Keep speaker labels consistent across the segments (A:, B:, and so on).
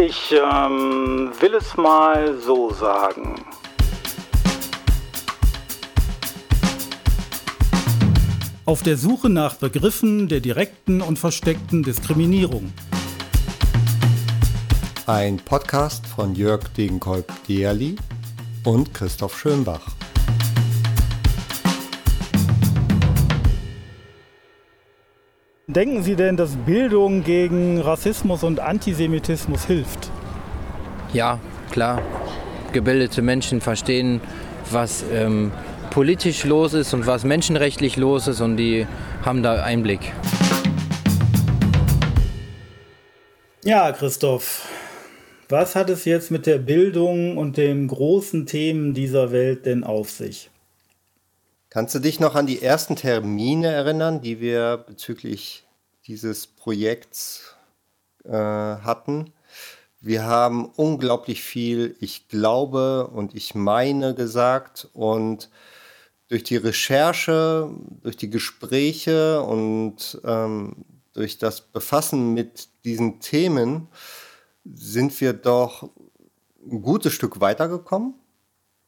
A: Ich ähm, will es mal so sagen.
B: Auf der Suche nach Begriffen der direkten und versteckten Diskriminierung.
C: Ein Podcast von Jörg Degenkolb-Dierli und Christoph Schönbach.
B: Denken Sie denn, dass Bildung gegen Rassismus und Antisemitismus hilft?
D: Ja, klar. Gebildete Menschen verstehen, was ähm, politisch los ist und was menschenrechtlich los ist und die haben da Einblick.
B: Ja, Christoph, was hat es jetzt mit der Bildung und den großen Themen dieser Welt denn auf sich?
C: Kannst du dich noch an die ersten Termine erinnern, die wir bezüglich dieses Projekts äh, hatten? Wir haben unglaublich viel, ich glaube und ich meine gesagt und durch die Recherche, durch die Gespräche und ähm, durch das Befassen mit diesen Themen sind wir doch ein gutes Stück weitergekommen.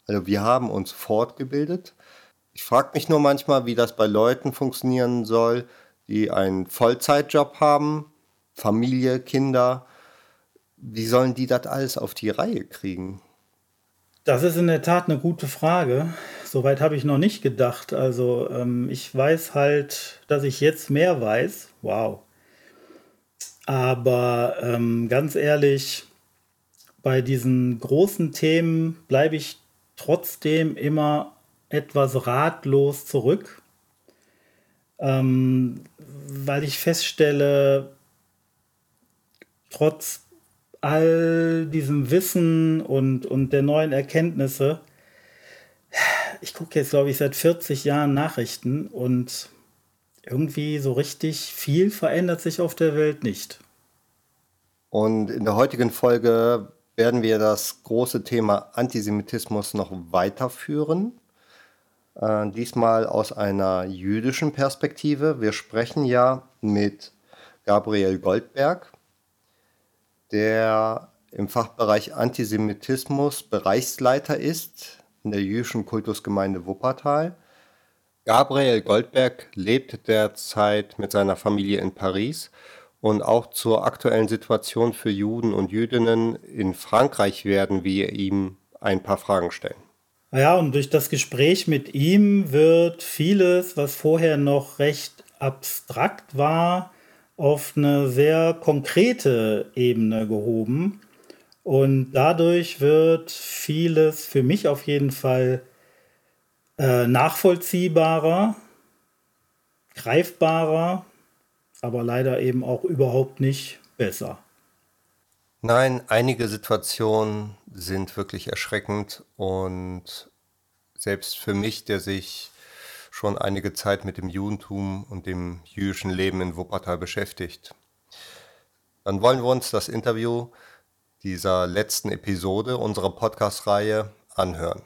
C: Also wir haben uns fortgebildet. Ich frage mich nur manchmal, wie das bei Leuten funktionieren soll, die einen Vollzeitjob haben, Familie, Kinder. Wie sollen die das alles auf die Reihe kriegen?
B: Das ist in der Tat eine gute Frage. Soweit habe ich noch nicht gedacht. Also ähm, ich weiß halt, dass ich jetzt mehr weiß. Wow. Aber ähm, ganz ehrlich, bei diesen großen Themen bleibe ich trotzdem immer etwas ratlos zurück, ähm, weil ich feststelle, trotz all diesem Wissen und, und der neuen Erkenntnisse, ich gucke jetzt, glaube ich, seit 40 Jahren Nachrichten und irgendwie so richtig viel verändert sich auf der Welt nicht.
C: Und in der heutigen Folge werden wir das große Thema Antisemitismus noch weiterführen. Äh, diesmal aus einer jüdischen Perspektive. Wir sprechen ja mit Gabriel Goldberg, der im Fachbereich Antisemitismus Bereichsleiter ist in der jüdischen Kultusgemeinde Wuppertal. Gabriel Goldberg lebt derzeit mit seiner Familie in Paris und auch zur aktuellen Situation für Juden und Jüdinnen in Frankreich werden wir ihm ein paar Fragen stellen.
B: Ja, und durch das Gespräch mit ihm wird vieles, was vorher noch recht abstrakt war, auf eine sehr konkrete Ebene gehoben. Und dadurch wird vieles für mich auf jeden Fall äh, nachvollziehbarer, greifbarer, aber leider eben auch überhaupt nicht besser.
C: Nein, einige Situationen sind wirklich erschreckend und selbst für mich, der sich schon einige Zeit mit dem Judentum und dem jüdischen Leben in Wuppertal beschäftigt. Dann wollen wir uns das Interview dieser letzten Episode unserer Podcast-Reihe anhören.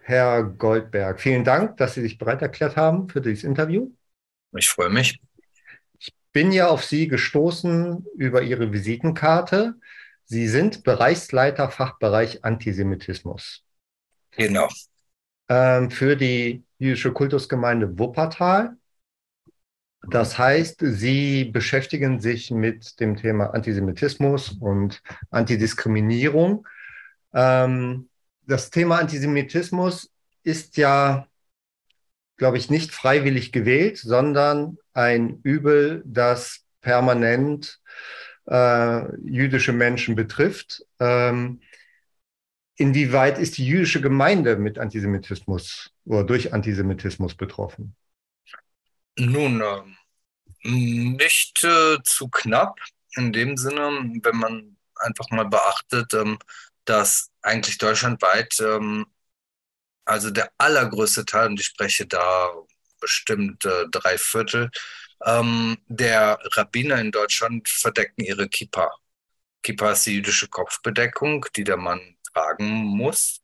C: Herr Goldberg, vielen Dank, dass Sie sich bereit erklärt haben für dieses Interview.
E: Ich freue mich.
C: Ich bin ja auf Sie gestoßen über Ihre Visitenkarte. Sie sind Bereichsleiter Fachbereich Antisemitismus.
E: Genau.
C: Ähm, für die jüdische Kultusgemeinde Wuppertal. Das heißt, Sie beschäftigen sich mit dem Thema Antisemitismus und Antidiskriminierung. Ähm, das Thema Antisemitismus ist ja, glaube ich, nicht freiwillig gewählt, sondern ein Übel, das permanent äh, jüdische Menschen betrifft. Ähm, inwieweit ist die jüdische Gemeinde mit Antisemitismus oder durch Antisemitismus betroffen?
E: Nun, äh, nicht äh, zu knapp in dem Sinne, wenn man einfach mal beachtet, ähm, dass eigentlich deutschlandweit, ähm, also der allergrößte Teil, und ich spreche da bestimmt äh, drei Viertel, ähm, der Rabbiner in Deutschland verdecken ihre Kippa. Kippa ist die jüdische Kopfbedeckung, die der Mann tragen muss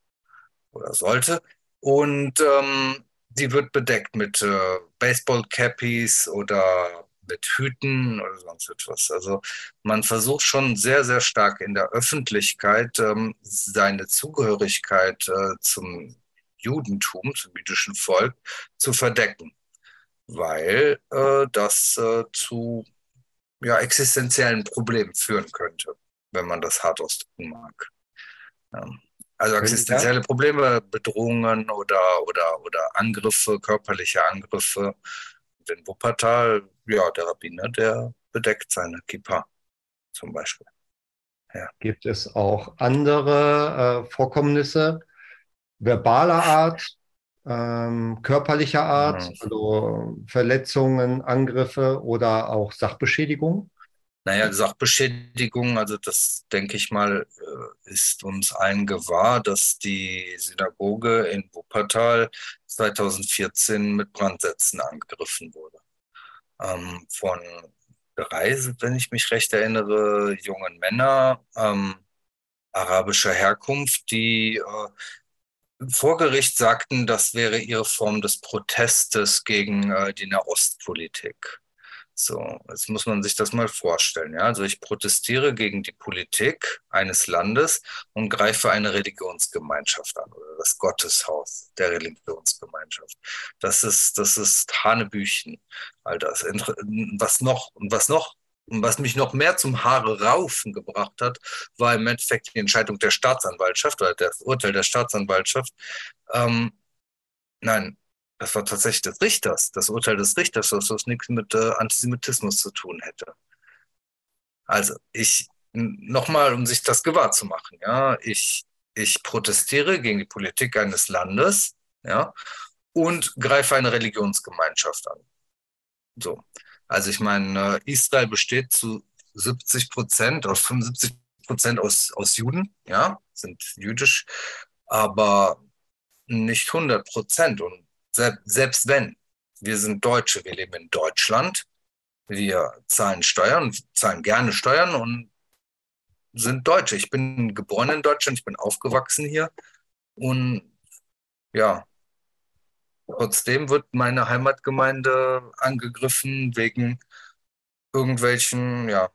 E: oder sollte. Und ähm, die wird bedeckt mit äh, Baseball-Cappies oder mit Hüten oder sonst etwas. Also man versucht schon sehr, sehr stark in der Öffentlichkeit ähm, seine Zugehörigkeit äh, zum Judentum, zum jüdischen Volk, zu verdecken, weil äh, das äh, zu ja, existenziellen Problemen führen könnte, wenn man das hart ausdrücken mag. Ähm, also existenzielle Probleme, Bedrohungen oder, oder, oder Angriffe, körperliche Angriffe. In Wuppertal, ja, der Rabbiner, der bedeckt seine Kippa zum Beispiel.
F: Ja. Gibt es auch andere äh, Vorkommnisse verbaler Art, ähm, körperlicher Art, mhm. also Verletzungen, Angriffe oder auch Sachbeschädigung?
E: Naja, Sachbeschädigung, also das denke ich mal, äh, ist uns allen gewahr, dass die Synagoge in Wuppertal 2014 mit Brandsätzen angegriffen wurde. Ähm, von drei, wenn ich mich recht erinnere, jungen Männer ähm, arabischer Herkunft, die äh, vor Gericht sagten, das wäre ihre Form des Protestes gegen äh, die Nahostpolitik. So, jetzt muss man sich das mal vorstellen. Ja? Also ich protestiere gegen die Politik eines Landes und greife eine Religionsgemeinschaft an oder das Gotteshaus der Religionsgemeinschaft. Das ist, das ist Hanebüchen. All das. Was noch, was noch, was mich noch mehr zum Haare raufen gebracht hat, war im Endeffekt die Entscheidung der Staatsanwaltschaft oder das Urteil der Staatsanwaltschaft. Ähm, nein, das war tatsächlich des Richters, das Urteil des Richters, dass das nichts mit äh, Antisemitismus zu tun hätte. Also ich, nochmal, um sich das gewahr zu machen, ja, ich, ich protestiere gegen die Politik eines Landes, ja, und greife eine Religionsgemeinschaft an. So. Also ich meine, Israel besteht zu 70 Prozent, aus 75 Prozent aus, aus Juden, ja, sind jüdisch, aber nicht 100 Prozent. Und selbst wenn wir sind Deutsche, wir leben in Deutschland, wir zahlen Steuern, zahlen gerne Steuern und sind Deutsche. Ich bin geboren in Deutschland, ich bin aufgewachsen hier und ja, trotzdem wird meine Heimatgemeinde angegriffen wegen irgendwelchen ja,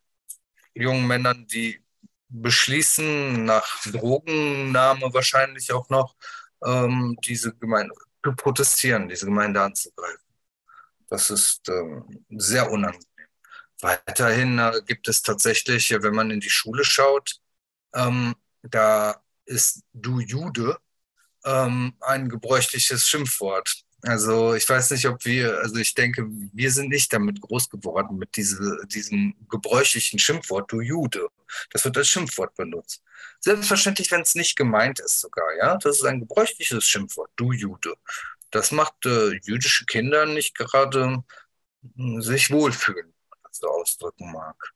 E: jungen Männern, die beschließen, nach Drogennahme wahrscheinlich auch noch, ähm, diese Gemeinde zu protestieren, diese Gemeinde anzugreifen. Das ist ähm, sehr unangenehm. Weiterhin äh, gibt es tatsächlich, wenn man in die Schule schaut, ähm, da ist du Jude ähm, ein gebräuchliches Schimpfwort. Also ich weiß nicht, ob wir, also ich denke, wir sind nicht damit groß geworden, mit diese, diesem gebräuchlichen Schimpfwort, du Jude. Das wird als Schimpfwort benutzt. Selbstverständlich, wenn es nicht gemeint ist sogar, ja. Das ist ein gebräuchliches Schimpfwort, du Jude. Das macht äh, jüdische Kinder nicht gerade äh, sich wohlfühlen, wenn man das so ausdrücken mag.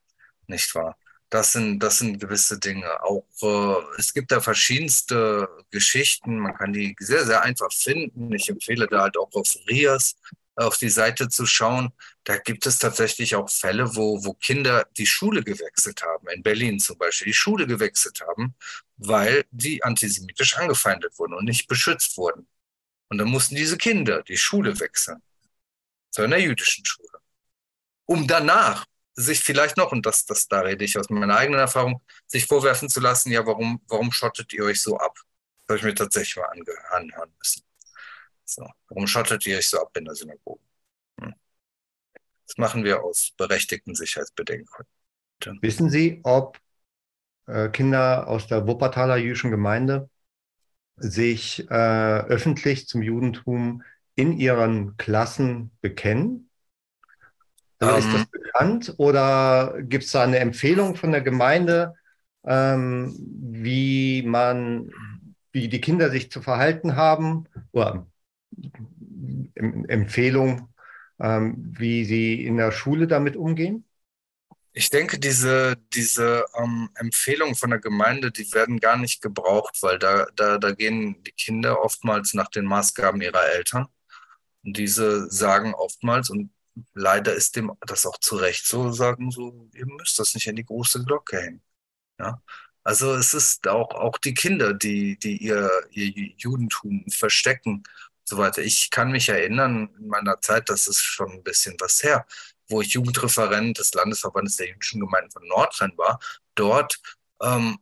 E: Nicht wahr? Das sind, das sind gewisse Dinge. Auch äh, es gibt da verschiedenste Geschichten. Man kann die sehr, sehr einfach finden. Ich empfehle da halt auch auf Rias auf die Seite zu schauen. Da gibt es tatsächlich auch Fälle, wo, wo Kinder die Schule gewechselt haben, in Berlin zum Beispiel, die Schule gewechselt haben, weil die antisemitisch angefeindet wurden und nicht beschützt wurden. Und dann mussten diese Kinder die Schule wechseln, zu einer jüdischen Schule, um danach sich vielleicht noch, und das, das, da rede ich aus meiner eigenen Erfahrung, sich vorwerfen zu lassen, ja, warum, warum schottet ihr euch so ab? Das habe ich mir tatsächlich mal anhören müssen. So, warum schottet ihr euch so ab in der Synagoge? Hm. Das machen wir aus berechtigten Sicherheitsbedenken.
F: Wissen Sie, ob äh, Kinder aus der Wuppertaler jüdischen Gemeinde sich äh, öffentlich zum Judentum in ihren Klassen bekennen? Um, ist das ähm. bekannt oder gibt es da eine Empfehlung von der Gemeinde, ähm, wie man, wie die Kinder sich zu verhalten haben oder Empfehlung, ähm, wie sie in der Schule damit umgehen?
E: Ich denke, diese, diese ähm, Empfehlungen von der Gemeinde, die werden gar nicht gebraucht, weil da, da, da gehen die Kinder oftmals nach den Maßgaben ihrer Eltern. Und diese sagen oftmals, und leider ist dem das auch zu Recht so, sagen so, ihr müsst das nicht an die große Glocke hängen. Ja? Also es ist auch, auch die Kinder, die, die ihr, ihr Judentum verstecken und so weiter. Ich kann mich erinnern, in meiner Zeit, das ist schon ein bisschen was her, wo ich Jugendreferent des Landesverbandes der jüdischen Gemeinden von Nordrhein war. Dort ähm,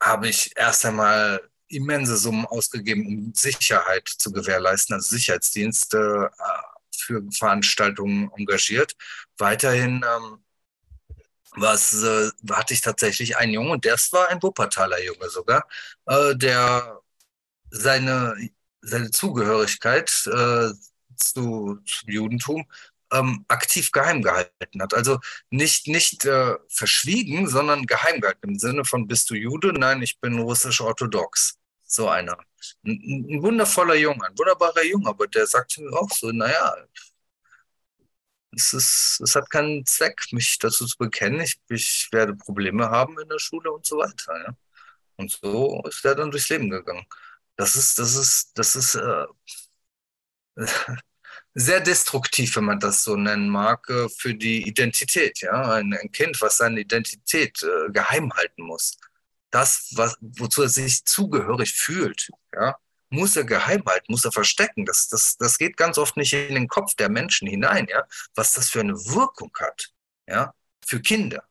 E: habe ich erst einmal immense Summen ausgegeben, um Sicherheit zu gewährleisten, also Sicherheitsdienste äh, für Veranstaltungen engagiert. Weiterhin ähm, was äh, hatte ich tatsächlich einen Jungen, und das war ein Wuppertaler Junge sogar, äh, der seine, seine Zugehörigkeit äh, zu, zum Judentum ähm, aktiv geheim gehalten hat. Also nicht, nicht äh, verschwiegen, sondern geheim gehalten im Sinne von, bist du Jude? Nein, ich bin russisch-orthodox. So einer. Ein, ein, wundervoller Junge, ein wunderbarer Junge, aber der sagt mir auch so, naja, es, ist, es hat keinen Zweck, mich dazu zu bekennen. Ich, ich werde Probleme haben in der Schule und so weiter. Ja? Und so ist er dann durchs Leben gegangen. Das ist, das ist, das ist äh, sehr destruktiv, wenn man das so nennen mag, äh, für die Identität. Ja? Ein, ein Kind, was seine Identität äh, geheim halten muss. Das, was, wozu er sich zugehörig fühlt, ja, muss er geheim halten, muss er verstecken. Das, das, das geht ganz oft nicht in den Kopf der Menschen hinein, ja, was das für eine Wirkung hat, ja, für Kinder.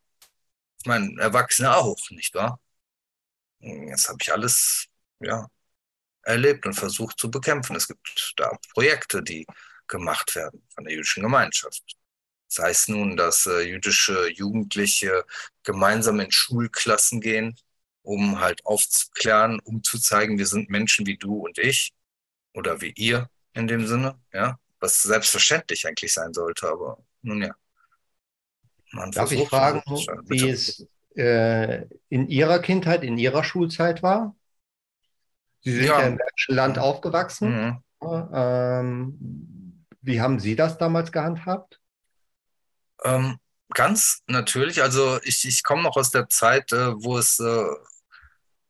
E: Ich meine, Erwachsene auch, nicht wahr? Das habe ich alles, ja, erlebt und versucht zu bekämpfen. Es gibt da Projekte, die gemacht werden von der jüdischen Gemeinschaft. Sei es nun, dass äh, jüdische Jugendliche gemeinsam in Schulklassen gehen, um halt aufzuklären, um zu zeigen, wir sind Menschen wie du und ich oder wie ihr in dem Sinne, ja, was selbstverständlich eigentlich sein sollte, aber nun ja.
F: Man Darf ich fragen, wie es äh, in Ihrer Kindheit, in Ihrer Schulzeit war? Sie sind ja, ja im Bergischen Land aufgewachsen. Mhm. Ähm, wie haben Sie das damals gehandhabt?
E: Ähm, ganz natürlich. Also ich, ich komme noch aus der Zeit, äh, wo es äh,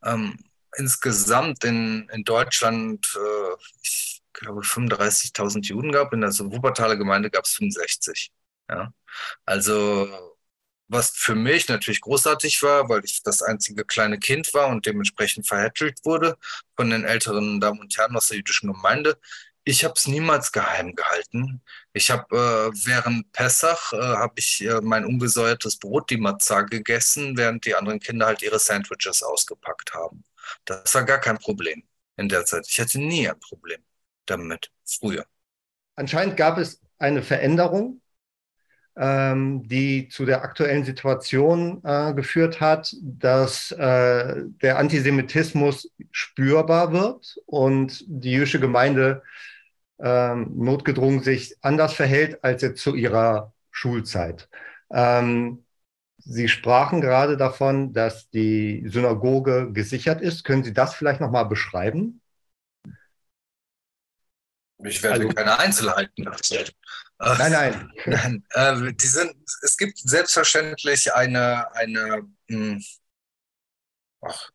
E: ähm, insgesamt in, in Deutschland, äh, ich glaube, 35.000 Juden gab. In der Wuppertaler Gemeinde gab es 65. Ja? Also was für mich natürlich großartig war, weil ich das einzige kleine Kind war und dementsprechend verhätschelt wurde von den älteren Damen und Herren aus der jüdischen Gemeinde. Ich habe es niemals geheim gehalten. Ich habe äh, während Pessach äh, habe ich äh, mein ungesäuertes Brot, die Matzah, gegessen, während die anderen Kinder halt ihre Sandwiches ausgepackt haben. Das war gar kein Problem in der Zeit. Ich hatte nie ein Problem damit früher.
F: Anscheinend gab es eine Veränderung ähm, die zu der aktuellen Situation äh, geführt hat, dass äh, der Antisemitismus spürbar wird und die jüdische Gemeinde äh, notgedrungen sich anders verhält als jetzt zu ihrer Schulzeit. Ähm, Sie sprachen gerade davon, dass die Synagoge gesichert ist. Können Sie das vielleicht nochmal beschreiben?
E: Ich werde also, keine Einzelheiten erzählen.
F: Nein, nein.
E: nein äh, die sind, es gibt selbstverständlich eine, eine, mh, hm, ach,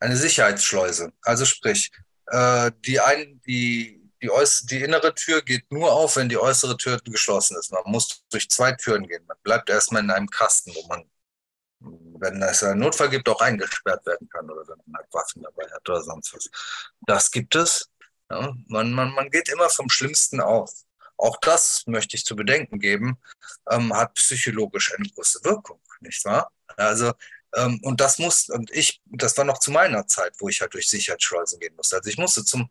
E: eine Sicherheitsschleuse. Also sprich, äh, die, ein, die, die, äuß die innere Tür geht nur auf, wenn die äußere Tür geschlossen ist. Man muss durch zwei Türen gehen. Man bleibt erstmal in einem Kasten, wo man, wenn es einen Notfall gibt, auch eingesperrt werden kann oder wenn man halt Waffen dabei hat oder sonst was. Das gibt es. Ja, man, man, man geht immer vom Schlimmsten auf. Auch das möchte ich zu bedenken geben, ähm, hat psychologisch eine große Wirkung, nicht wahr? Also, ähm, und das muss, und ich, das war noch zu meiner Zeit, wo ich halt durch Sicherheitsschleusen gehen musste. Also ich musste zum,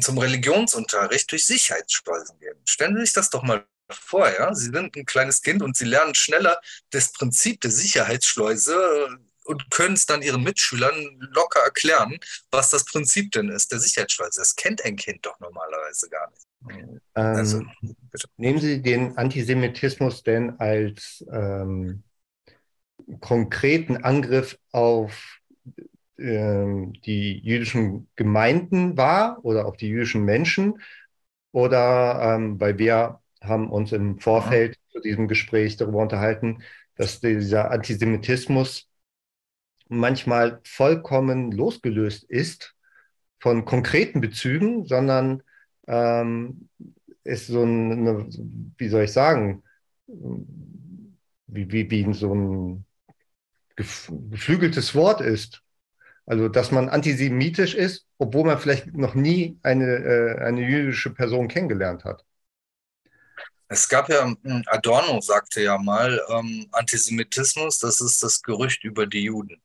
E: zum Religionsunterricht durch Sicherheitsschleusen gehen. Stellen Sie sich das doch mal vor, ja? Sie sind ein kleines Kind und Sie lernen schneller das Prinzip der Sicherheitsschleuse und können es dann ihren Mitschülern locker erklären, was das Prinzip denn ist, der Sicherheitsschleuse. Das kennt ein Kind doch normalerweise gar nicht.
F: Ähm, also, nehmen Sie den Antisemitismus denn als ähm, konkreten Angriff auf ähm, die jüdischen Gemeinden wahr oder auf die jüdischen Menschen? Oder, ähm, weil wir haben uns im Vorfeld ja. zu diesem Gespräch darüber unterhalten, dass dieser Antisemitismus manchmal vollkommen losgelöst ist von konkreten Bezügen, sondern ähm, ist so eine, wie soll ich sagen, wie, wie, wie so ein geflügeltes Wort ist. Also, dass man antisemitisch ist, obwohl man vielleicht noch nie eine, äh, eine jüdische Person kennengelernt hat.
E: Es gab ja, hm, Adorno sagte ja mal, ähm, Antisemitismus, das ist das Gerücht über die Juden.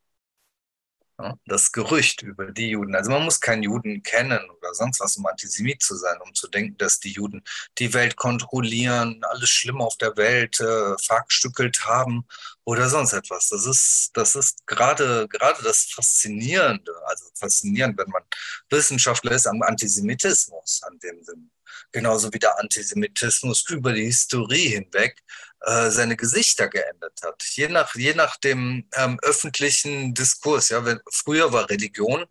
E: Ja, das Gerücht über die Juden. Also man muss keinen Juden kennen sonst was, um Antisemit zu sein, um zu denken, dass die Juden die Welt kontrollieren, alles Schlimme auf der Welt äh, verstückelt haben oder sonst etwas. Das ist, das ist gerade, gerade das Faszinierende, also faszinierend, wenn man Wissenschaftler ist am Antisemitismus an dem Sinn. Genauso wie der Antisemitismus über die Historie hinweg äh, seine Gesichter geändert hat. Je nach, je nach dem ähm, öffentlichen Diskurs. Ja, wenn, früher war Religion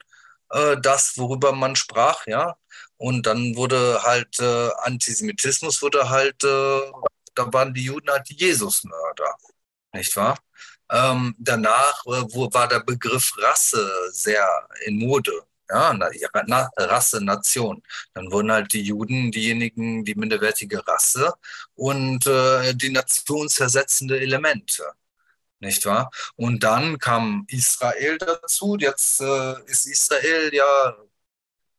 E: äh, das, worüber man sprach, ja. Und dann wurde halt äh, Antisemitismus wurde halt, äh, da waren die Juden halt die Jesusmörder, nicht wahr? Ähm, danach äh, wo, war der Begriff Rasse sehr in Mode ja, na, Rasse, Nation. Dann wurden halt die Juden diejenigen, die minderwertige Rasse und äh, die nationszersetzende Elemente. Nicht wahr? Und dann kam Israel dazu. Jetzt äh, ist Israel ja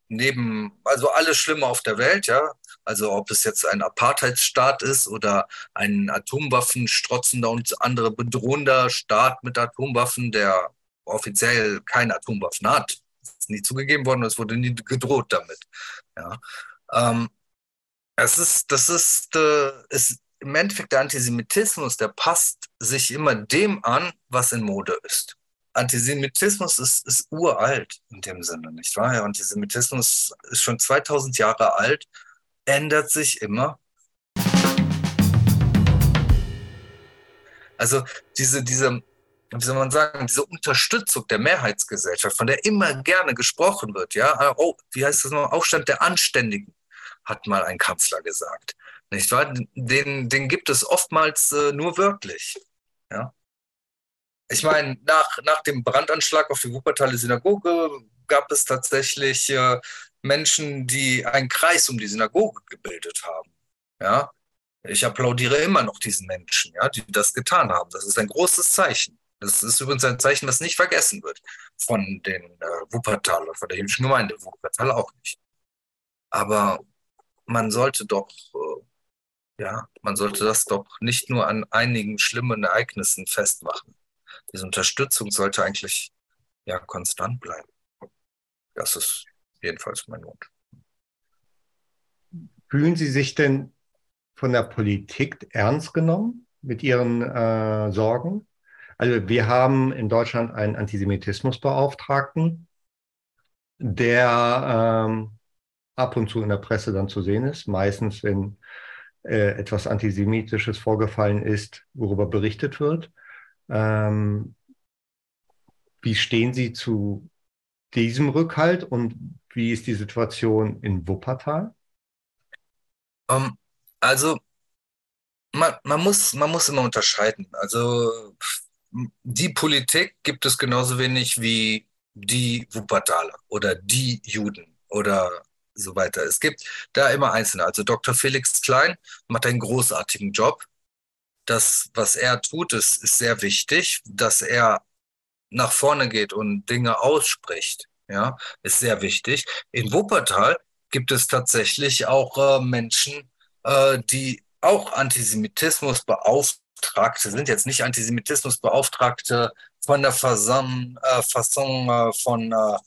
E: neben, also alles Schlimme auf der Welt, ja. Also ob es jetzt ein Apartheidsstaat ist oder ein Atomwaffenstrotzender und andere bedrohender Staat mit Atomwaffen, der offiziell keine Atomwaffen hat, ist nie zugegeben worden es wurde nie gedroht damit. Ja. Ähm, es ist, das ist, äh, ist im Endeffekt der Antisemitismus, der passt sich immer dem an, was in Mode ist. Antisemitismus ist, ist uralt in dem Sinne, nicht wahr? Antisemitismus ist schon 2000 Jahre alt, ändert sich immer. Also diese, diese wie soll man sagen, diese Unterstützung der Mehrheitsgesellschaft, von der immer gerne gesprochen wird, ja, oh, wie heißt das noch, Aufstand der Anständigen, hat mal ein Kanzler gesagt, nicht wahr? Den, den gibt es oftmals äh, nur wörtlich, ja. Ich meine, nach, nach dem Brandanschlag auf die Wuppertaler Synagoge gab es tatsächlich äh, Menschen, die einen Kreis um die Synagoge gebildet haben, ja. Ich applaudiere immer noch diesen Menschen, ja, die das getan haben. Das ist ein großes Zeichen. Das ist übrigens ein Zeichen, was nicht vergessen wird von den äh, Wuppertaler, von der jüdischen Gemeinde. Wuppertal auch nicht. Aber man sollte doch, äh, ja, man sollte das doch nicht nur an einigen schlimmen Ereignissen festmachen. Diese Unterstützung sollte eigentlich ja konstant bleiben. Das ist jedenfalls mein Wunsch.
F: Fühlen Sie sich denn von der Politik ernst genommen mit Ihren äh, Sorgen? Also wir haben in Deutschland einen Antisemitismusbeauftragten, der ähm, ab und zu in der Presse dann zu sehen ist, meistens wenn äh, etwas Antisemitisches vorgefallen ist, worüber berichtet wird. Ähm, wie stehen Sie zu diesem Rückhalt und wie ist die Situation in Wuppertal?
E: Um, ähm, also man, man, muss, man muss immer unterscheiden. Also die Politik gibt es genauso wenig wie die Wuppertaler oder die Juden oder so weiter. Es gibt da immer Einzelne. Also Dr. Felix Klein macht einen großartigen Job. Das, was er tut, ist, ist sehr wichtig. Dass er nach vorne geht und Dinge ausspricht, ja, ist sehr wichtig. In Wuppertal gibt es tatsächlich auch äh, Menschen, äh, die auch Antisemitismus beauftragen Beauftragte sind jetzt nicht Antisemitismusbeauftragte von der Fasson, äh, Fasson äh, von äh,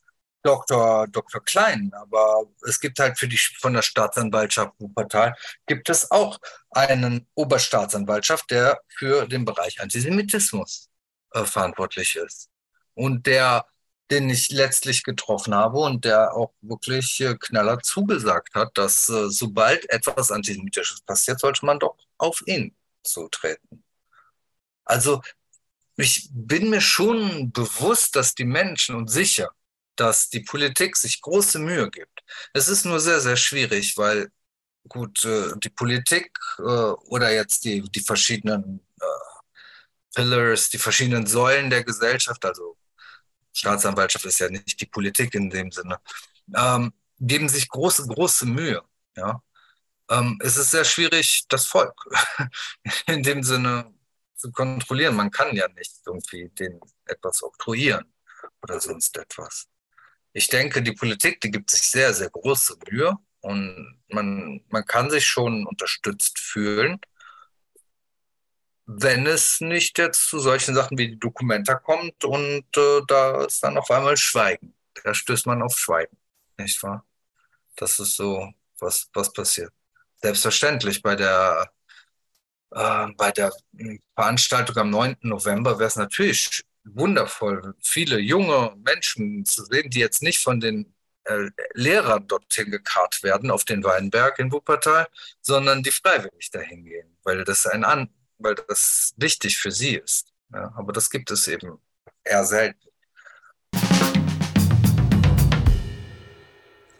E: Dr. Dr. Klein, aber es gibt halt für die von der Staatsanwaltschaft Wuppertal gibt es auch einen Oberstaatsanwaltschaft, der für den Bereich Antisemitismus äh, verantwortlich ist und der den ich letztlich getroffen habe und der auch wirklich äh, knaller zugesagt hat, dass äh, sobald etwas Antisemitisches passiert, sollte man doch auf ihn zutreten. Also ich bin mir schon bewusst, dass die Menschen und sicher, dass die Politik sich große Mühe gibt. Es ist nur sehr, sehr schwierig, weil gut, äh, die Politik äh, oder jetzt die, die verschiedenen äh, Pillars, die verschiedenen Säulen der Gesellschaft, also Staatsanwaltschaft ist ja nicht die Politik in dem Sinne, ähm, geben sich große, große Mühe. Ja? Ähm, es ist sehr schwierig, das Volk in dem Sinne zu kontrollieren. Man kann ja nicht irgendwie den etwas oktroyieren oder sonst etwas. Ich denke, die Politik, die gibt sich sehr, sehr große Mühe, Und man, man kann sich schon unterstützt fühlen, wenn es nicht jetzt zu solchen Sachen wie die Dokumenta kommt und äh, da ist dann auf einmal Schweigen. Da stößt man auf Schweigen, nicht wahr? Das ist so, was, was passiert. Selbstverständlich bei der, äh, bei der Veranstaltung am 9. November wäre es natürlich wundervoll, viele junge Menschen zu sehen, die jetzt nicht von den äh, Lehrer dorthin gekarrt werden auf den Weinberg in Wuppertal, sondern die freiwillig dahin gehen, weil das ein An weil das wichtig für sie ist. Ja, aber das gibt es eben eher selten.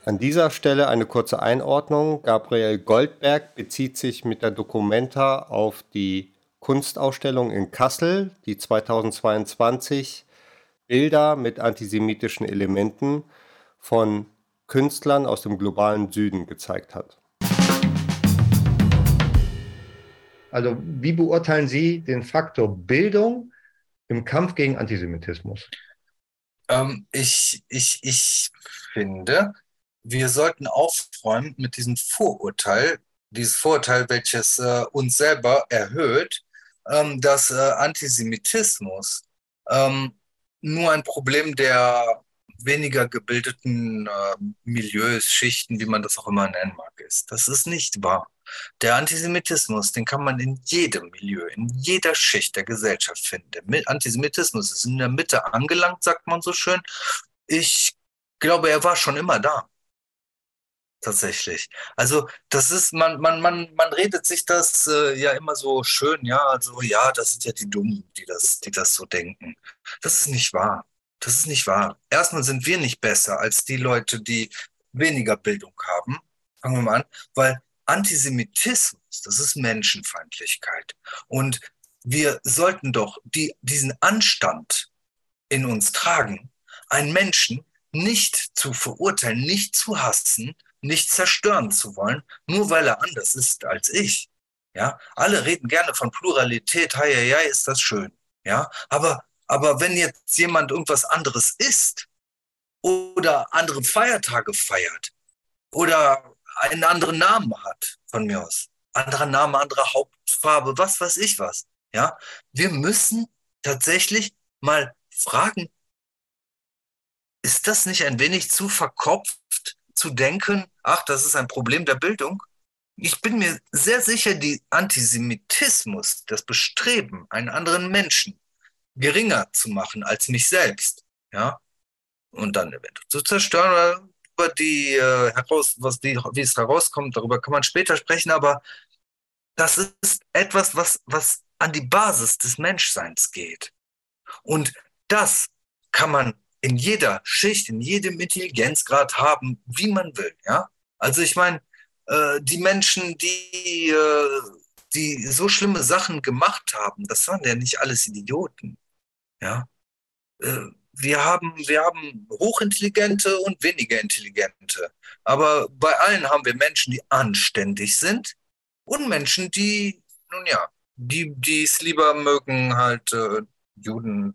F: An dieser Stelle eine kurze Einordnung. Gabriel Goldberg bezieht sich mit der Documenta auf die Kunstausstellung in Kassel, die 2022 Bilder mit antisemitischen Elementen von Künstlern aus dem globalen Süden gezeigt hat.
G: Also wie beurteilen Sie den Faktor Bildung im Kampf gegen Antisemitismus?
E: Ähm, ich, ich, ich finde, wir sollten aufräumen mit diesem Vorurteil, dieses Vorurteil, welches äh, uns selber erhöht, ähm, dass äh, Antisemitismus ähm, nur ein Problem der weniger gebildeten äh, Milieus, Schichten, wie man das auch immer nennen mag, ist. Das ist nicht wahr. Der Antisemitismus, den kann man in jedem Milieu, in jeder Schicht der Gesellschaft finden. Der Antisemitismus ist in der Mitte angelangt, sagt man so schön. Ich glaube, er war schon immer da. Tatsächlich. Also, das ist, man, man, man, man redet sich das äh, ja immer so schön, ja, also ja, das sind ja die Dummen, die das, die das so denken. Das ist nicht wahr. Das ist nicht wahr. Erstmal sind wir nicht besser als die Leute, die weniger Bildung haben. Fangen wir mal an, weil Antisemitismus, das ist Menschenfeindlichkeit. Und wir sollten doch die, diesen Anstand in uns tragen, einen Menschen nicht zu verurteilen, nicht zu hassen, nicht zerstören zu wollen, nur weil er anders ist als ich. Ja, alle reden gerne von Pluralität, hei, hei, ist das schön. Ja, aber aber wenn jetzt jemand irgendwas anderes isst oder andere Feiertage feiert oder einen anderen Namen hat, von mir aus, anderer Name, andere Hauptfarbe, was weiß ich was, ja, wir müssen tatsächlich mal fragen, ist das nicht ein wenig zu verkopft zu denken, ach, das ist ein Problem der Bildung? Ich bin mir sehr sicher, die Antisemitismus, das Bestreben, einen anderen Menschen geringer zu machen als mich selbst, ja, und dann eventuell zu zerstören oder über die äh, heraus, was die, wie es herauskommt, darüber kann man später sprechen, aber das ist etwas, was, was an die Basis des Menschseins geht. Und das kann man in jeder Schicht, in jedem Intelligenzgrad haben, wie man will, ja. Also ich meine, äh, die Menschen, die, äh, die so schlimme Sachen gemacht haben, das waren ja nicht alles Idioten. Ja. Äh, wir haben, wir haben hochintelligente und weniger intelligente. Aber bei allen haben wir Menschen, die anständig sind und Menschen, die, nun ja, die, es lieber mögen, halt äh, Juden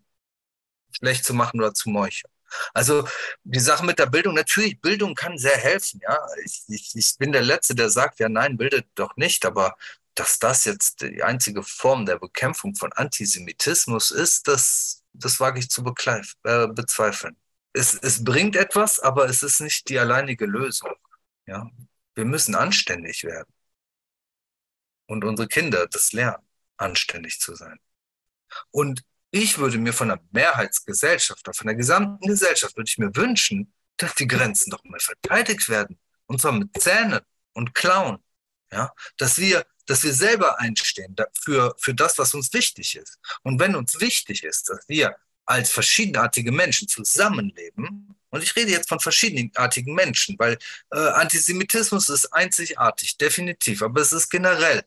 E: schlecht zu machen oder zu meucheln. Also die Sache mit der Bildung, natürlich, Bildung kann sehr helfen, ja. Ich, ich, ich bin der Letzte, der sagt, ja, nein, bildet doch nicht, aber dass das jetzt die einzige Form der Bekämpfung von Antisemitismus ist, das, das wage ich zu äh, bezweifeln. Es, es bringt etwas, aber es ist nicht die alleinige Lösung. Ja? Wir müssen anständig werden. Und unsere Kinder das lernen, anständig zu sein. Und ich würde mir von der Mehrheitsgesellschaft, von der gesamten Gesellschaft, würde ich mir wünschen, dass die Grenzen doch mal verteidigt werden. Und zwar mit Zähnen und Klauen. Ja? Dass wir dass wir selber einstehen für, für das, was uns wichtig ist. Und wenn uns wichtig ist, dass wir als verschiedenartige Menschen zusammenleben, und ich rede jetzt von verschiedenartigen Menschen, weil äh, Antisemitismus ist einzigartig, definitiv, aber es ist generell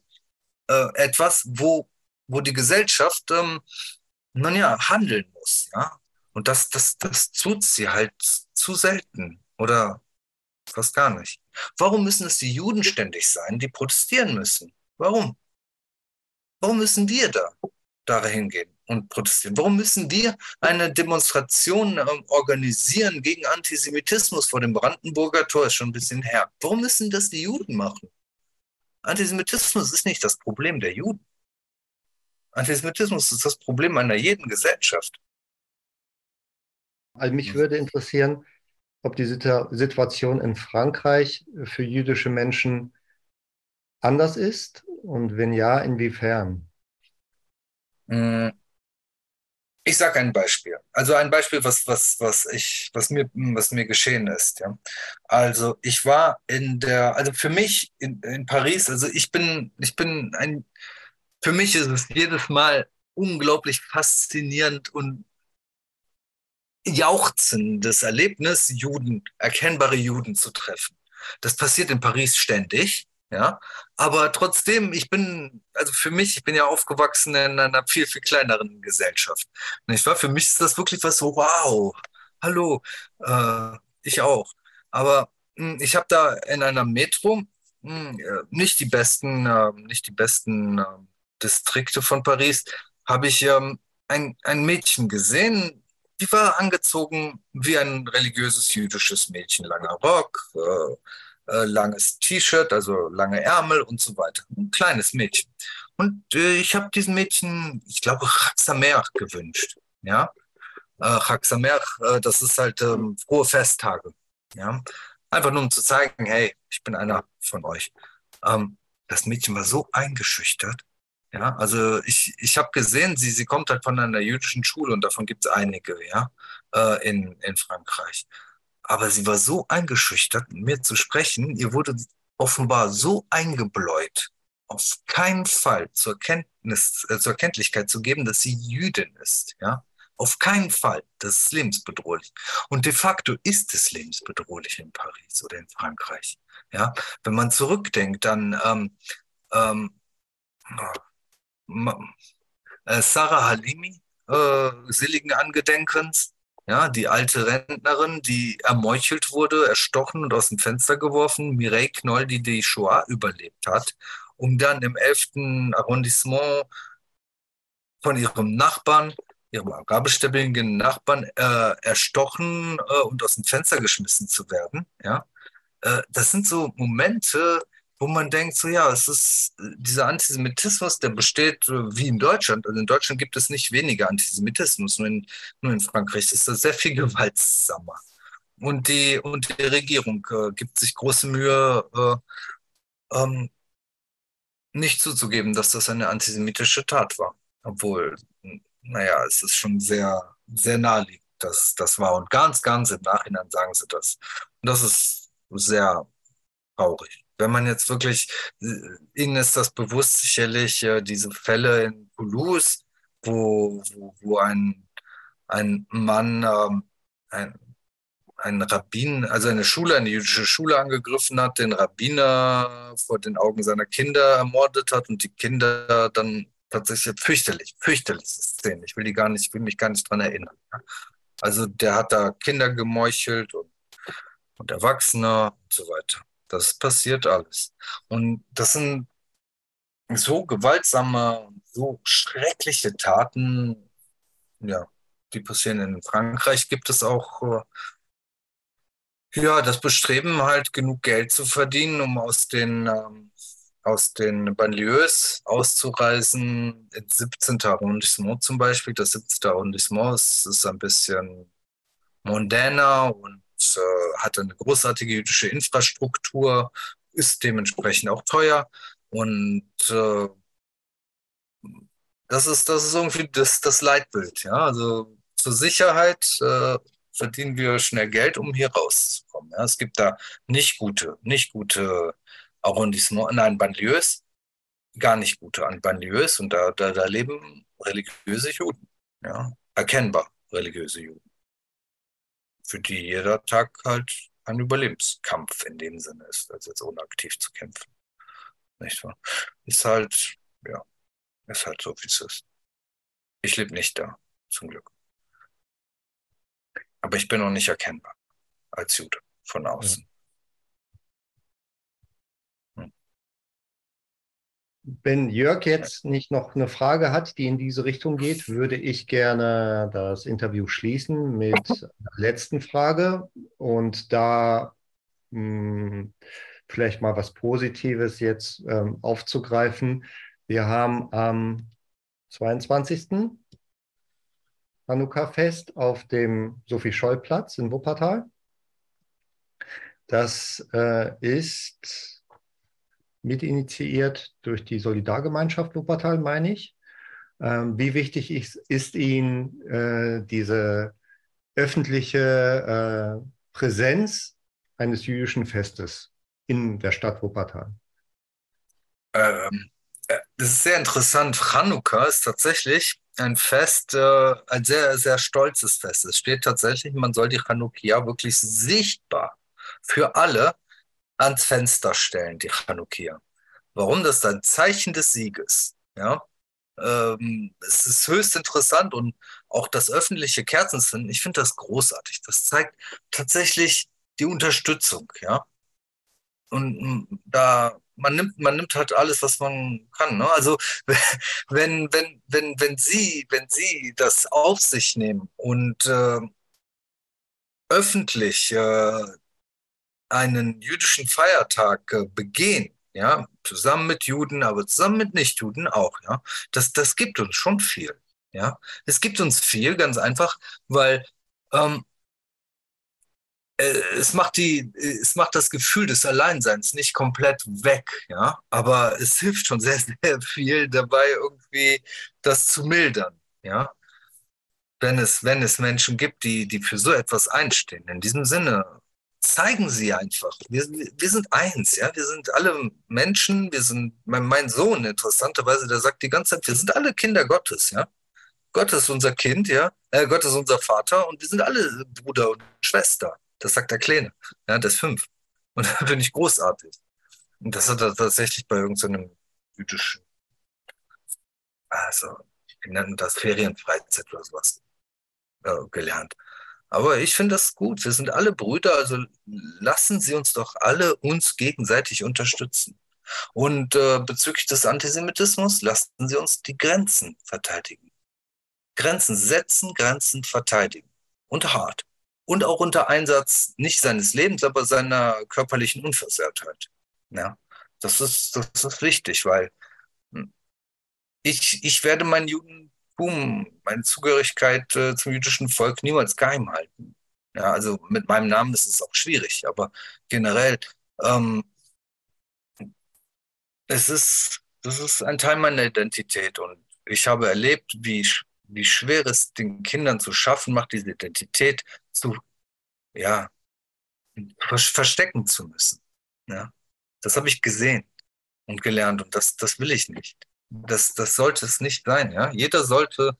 E: äh, etwas, wo, wo die Gesellschaft, ähm, nun ja, handeln muss, ja. Und das, das, das tut sie halt zu selten oder fast gar nicht. Warum müssen es die Juden ständig sein, die protestieren müssen? Warum? Warum müssen wir da dahin gehen? und protestieren? Warum müssen wir eine Demonstration äh, organisieren gegen Antisemitismus vor dem Brandenburger Tor? Ist schon ein bisschen her. Warum müssen das die Juden machen? Antisemitismus ist nicht das Problem der Juden. Antisemitismus ist das Problem einer jeden Gesellschaft.
G: Also mich würde interessieren, ob die Situation in Frankreich für jüdische Menschen anders ist und wenn ja, inwiefern?
E: Mm. Ich sage ein Beispiel. Also ein Beispiel, was, was, was, ich, was, mir, was mir geschehen ist. Ja. Also ich war in der, also für mich in, in Paris, also ich bin, ich bin ein, für mich ist es jedes Mal unglaublich faszinierend und jauchzendes Erlebnis, Juden, erkennbare Juden zu treffen. Das passiert in Paris ständig. Ja, aber trotzdem, ich bin, also für mich, ich bin ja aufgewachsen in einer viel, viel kleineren Gesellschaft. Nicht wahr? Für mich ist das wirklich was so, wow, hallo, äh, ich auch. Aber mh, hm, ich habe da in einer Metro mh, hm, äh, nicht die besten, äh, nicht die besten äh, Distrikte von Paris, habe ich ähm, ein, ein Mädchen gesehen, die war angezogen wie ein religiöses jüdisches Mädchen, langer Rock, äh, äh, langes T-Shirt, also lange Ärmel und so weiter. Ein kleines Mädchen. Und äh, ich habe diesem Mädchen, ich glaube, Chaksamer gewünscht. Ja, äh, Chaksamer, äh, das ist halt ähm, frohe Festtage. Ja, einfach nur um zu zeigen, hey, ich bin einer von euch. Ähm, das Mädchen war so eingeschüchtert. Ja, also ich, ich habe gesehen, sie, sie kommt halt von einer jüdischen Schule und davon gibt es einige, ja, äh, in, in Frankreich. Aber sie war so eingeschüchtert, mit mir zu sprechen. Ihr wurde offenbar so eingebläut, auf keinen Fall zur Kenntnis, äh, zur Kenntlichkeit zu geben, dass sie Jüdin ist. Ja, auf keinen Fall. Das ist lebensbedrohlich. Und de facto ist es lebensbedrohlich in Paris oder in Frankreich. Ja, wenn man zurückdenkt, dann ähm, ähm, äh, Sarah Halimi, äh, seligen Angedenkens, ja, die alte Rentnerin, die ermeuchelt wurde, erstochen und aus dem Fenster geworfen, Mireille Knoll, die die Shoah überlebt hat, um dann im 11. Arrondissement von ihrem Nachbarn, ihrem arabischstämmigen Nachbarn, äh, erstochen äh, und aus dem Fenster geschmissen zu werden. Ja, äh, das sind so Momente, wo man denkt, so ja, es ist äh, dieser Antisemitismus, der besteht äh, wie in Deutschland. Also in Deutschland gibt es nicht weniger Antisemitismus, nur in, nur in Frankreich ist das sehr viel gewaltsamer. Und die, und die Regierung äh, gibt sich große Mühe, äh, ähm, nicht zuzugeben, dass das eine antisemitische Tat war. Obwohl, naja, es ist schon sehr, sehr naheliegend, dass das war. Und ganz, ganz im Nachhinein sagen sie das. Und das ist sehr traurig wenn man jetzt wirklich, äh, Ihnen ist das bewusst sicherlich, äh, diese Fälle in Toulouse, wo, wo, wo ein, ein Mann, ähm, ein, Rabbin, also eine Schule, eine jüdische Schule angegriffen hat, den Rabbiner vor den Augen seiner Kinder ermordet hat und die Kinder dann tatsächlich fürchterlich, fürchterliche Szenen. Ich will die gar nicht, will mich gar nicht dran erinnern. Also der hat da Kinder gemeuchelt und, und Erwachsene und so weiter. Das passiert alles. Und das sind so gewaltsame, so schreckliche Taten, ja, die passieren in Frankreich. Gibt es auch äh, ja, das Bestreben, halt genug Geld zu verdienen, um aus den, ähm, aus den Banlieues auszureisen. Ins 17. Arrondissement zum Beispiel. Das 17. Arrondissement ist, ist ein bisschen mondäner und äh, hat eine großartige jüdische Infrastruktur, ist dementsprechend auch teuer. Und äh, das, ist, das ist irgendwie das, das Leitbild. Ja? Also zur Sicherheit äh, verdienen wir schnell Geld, um hier rauszukommen. Ja? Es gibt da nicht gute, nicht gute Arrondissement, nein, Banlieues, gar nicht gute an Banlieues und da, da, da leben religiöse Juden. Ja? Erkennbar religiöse Juden für die jeder Tag halt ein Überlebenskampf in dem Sinne ist, als jetzt ohne aktiv zu kämpfen. Nicht wahr? Ist halt, ja, ist halt so, wie es ist. Ich lebe nicht da, zum Glück. Aber ich bin auch nicht erkennbar als Jude von außen.
G: Wenn Jörg jetzt nicht noch eine Frage hat, die in diese Richtung geht, würde ich gerne das Interview schließen mit der letzten Frage und da mh, hm, vielleicht mal was Positives jetzt ähm, aufzugreifen. Wir haben am 22. Hanukkah-Fest auf dem Sophie-Scholl-Platz in Wuppertal. Das äh, ist mitinitiiert durch die Solidargemeinschaft Wuppertal, meine ich. Ähm, wie wichtig ist, ist Ihnen äh, diese öffentliche äh, Präsenz eines jüdischen Festes in der Stadt Wuppertal?
E: Ähm, äh, das ist sehr interessant. Chanukka ist tatsächlich ein Fest, äh, ein sehr, sehr stolzes Fest. Es steht tatsächlich, man soll die Chanukia wirklich sichtbar für alle ans Fenster stellen, die Chanukia. Warum? Das ist ein Zeichen des Sieges. Ja? Ähm, es ist höchst interessant und auch das öffentliche Kerzenzünden, ich finde das großartig. Das zeigt tatsächlich die Unterstützung. Ja? Und mm, da man nimmt, man nimmt halt alles, was man kann. Ne? Also wenn, wenn, wenn, wenn Sie, wenn Sie das auf sich nehmen und äh, öffentlich äh, einen jüdischen Feiertag äh, begehen, ja, zusammen mit Juden, aber zusammen mit Nichtjuden auch, ja, das, das gibt uns schon viel, ja. Es gibt uns viel, ganz einfach, weil ähm, äh, es macht die, es macht das Gefühl des Alleinseins nicht komplett weg, ja, aber es hilft schon sehr, sehr viel dabei, irgendwie das zu mildern, ja. Wenn es, wenn es Menschen gibt, die, die für so etwas einstehen. In diesem Sinne, zeigen sie einfach. Wir, wir sind eins, ja. Wir sind alle Menschen. Wir sind, mein, mein Sohn, interessanterweise, der sagt die ganze Zeit, wir sind alle Kinder Gottes, ja. Gott ist unser Kind, ja. Äh, Gott ist unser Vater und wir sind alle Bruder und Schwester. Das sagt der Kleine. Ja, der ist fünf. Und da bin ich großartig. Und das hat er tatsächlich bei irgendeinem so jüdischen, also, wir nennen das Ferienfreizeit oder sowas, äh, gelernt. Aber ich finde das gut. Wir sind alle Brüder, also lassen Sie uns doch alle uns gegenseitig unterstützen. Und äh, bezüglich des Antisemitismus, lassen Sie uns die Grenzen verteidigen. Grenzen setzen, Grenzen verteidigen. Und hart. Und auch unter Einsatz nicht seines Lebens, aber seiner körperlichen Unversehrtheit. Ja, das ist, das ist wichtig, weil hm, ich, ich werde meinen Juden Boom, meine Zugehörigkeit äh, zum jüdischen Volk niemals geheim halten. Ja, also mit meinem Namen ist es auch schwierig, aber generell, ähm, es ist, das ist ein Teil meiner Identität und ich habe erlebt, wie, wie schwer es den Kindern zu schaffen macht, diese Identität zu, ja, verstecken zu müssen. Ja, das habe ich gesehen und gelernt und das, das will ich nicht das, das sollte es nicht sein. Ja? Jeder sollte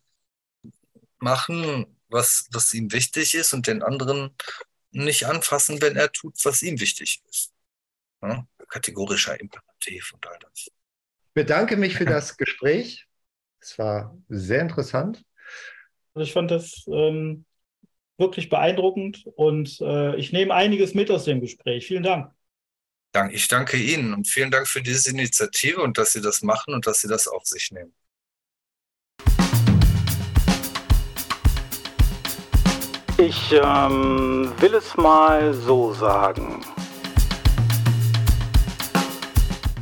E: machen, was, was ihm wichtig ist und den anderen nicht anfassen, wenn er tut, was ihm wichtig ist. Ja? Kategorischer Imperativ und all das.
G: Ich bedanke mich für das Gespräch. Es war sehr interessant.
B: Also ich fand das ähm, wirklich beeindruckend und äh, ich nehme einiges mit aus dem Gespräch. Vielen Dank.
E: Ich danke Ihnen und vielen Dank für diese Initiative und dass Sie das machen und dass Sie das auf sich nehmen.
A: Ich ähm, will es mal so sagen.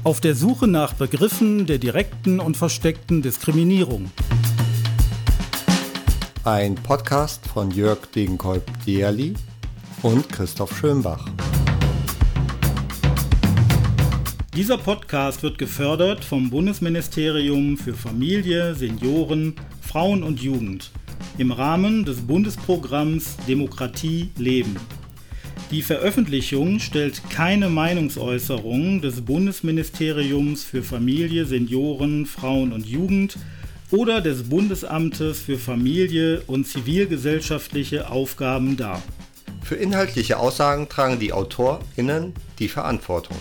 B: Auf der Suche nach Begriffen der direkten und versteckten Diskriminierung.
F: Ein Podcast von Jörg Degenkolb-Dierli und Christoph Schönbach.
B: Dieser Podcast wird gefördert vom Bundesministerium für Familie, Senioren, Frauen und Jugend im Rahmen des Bundesprogramms Demokratie Leben. Die Veröffentlichung stellt keine Meinungsäußerung des Bundesministeriums für Familie, Senioren, Frauen und Jugend oder des Bundesamtes für Familie und zivilgesellschaftliche Aufgaben dar.
F: Für inhaltliche Aussagen tragen die AutorInnen die Verantwortung.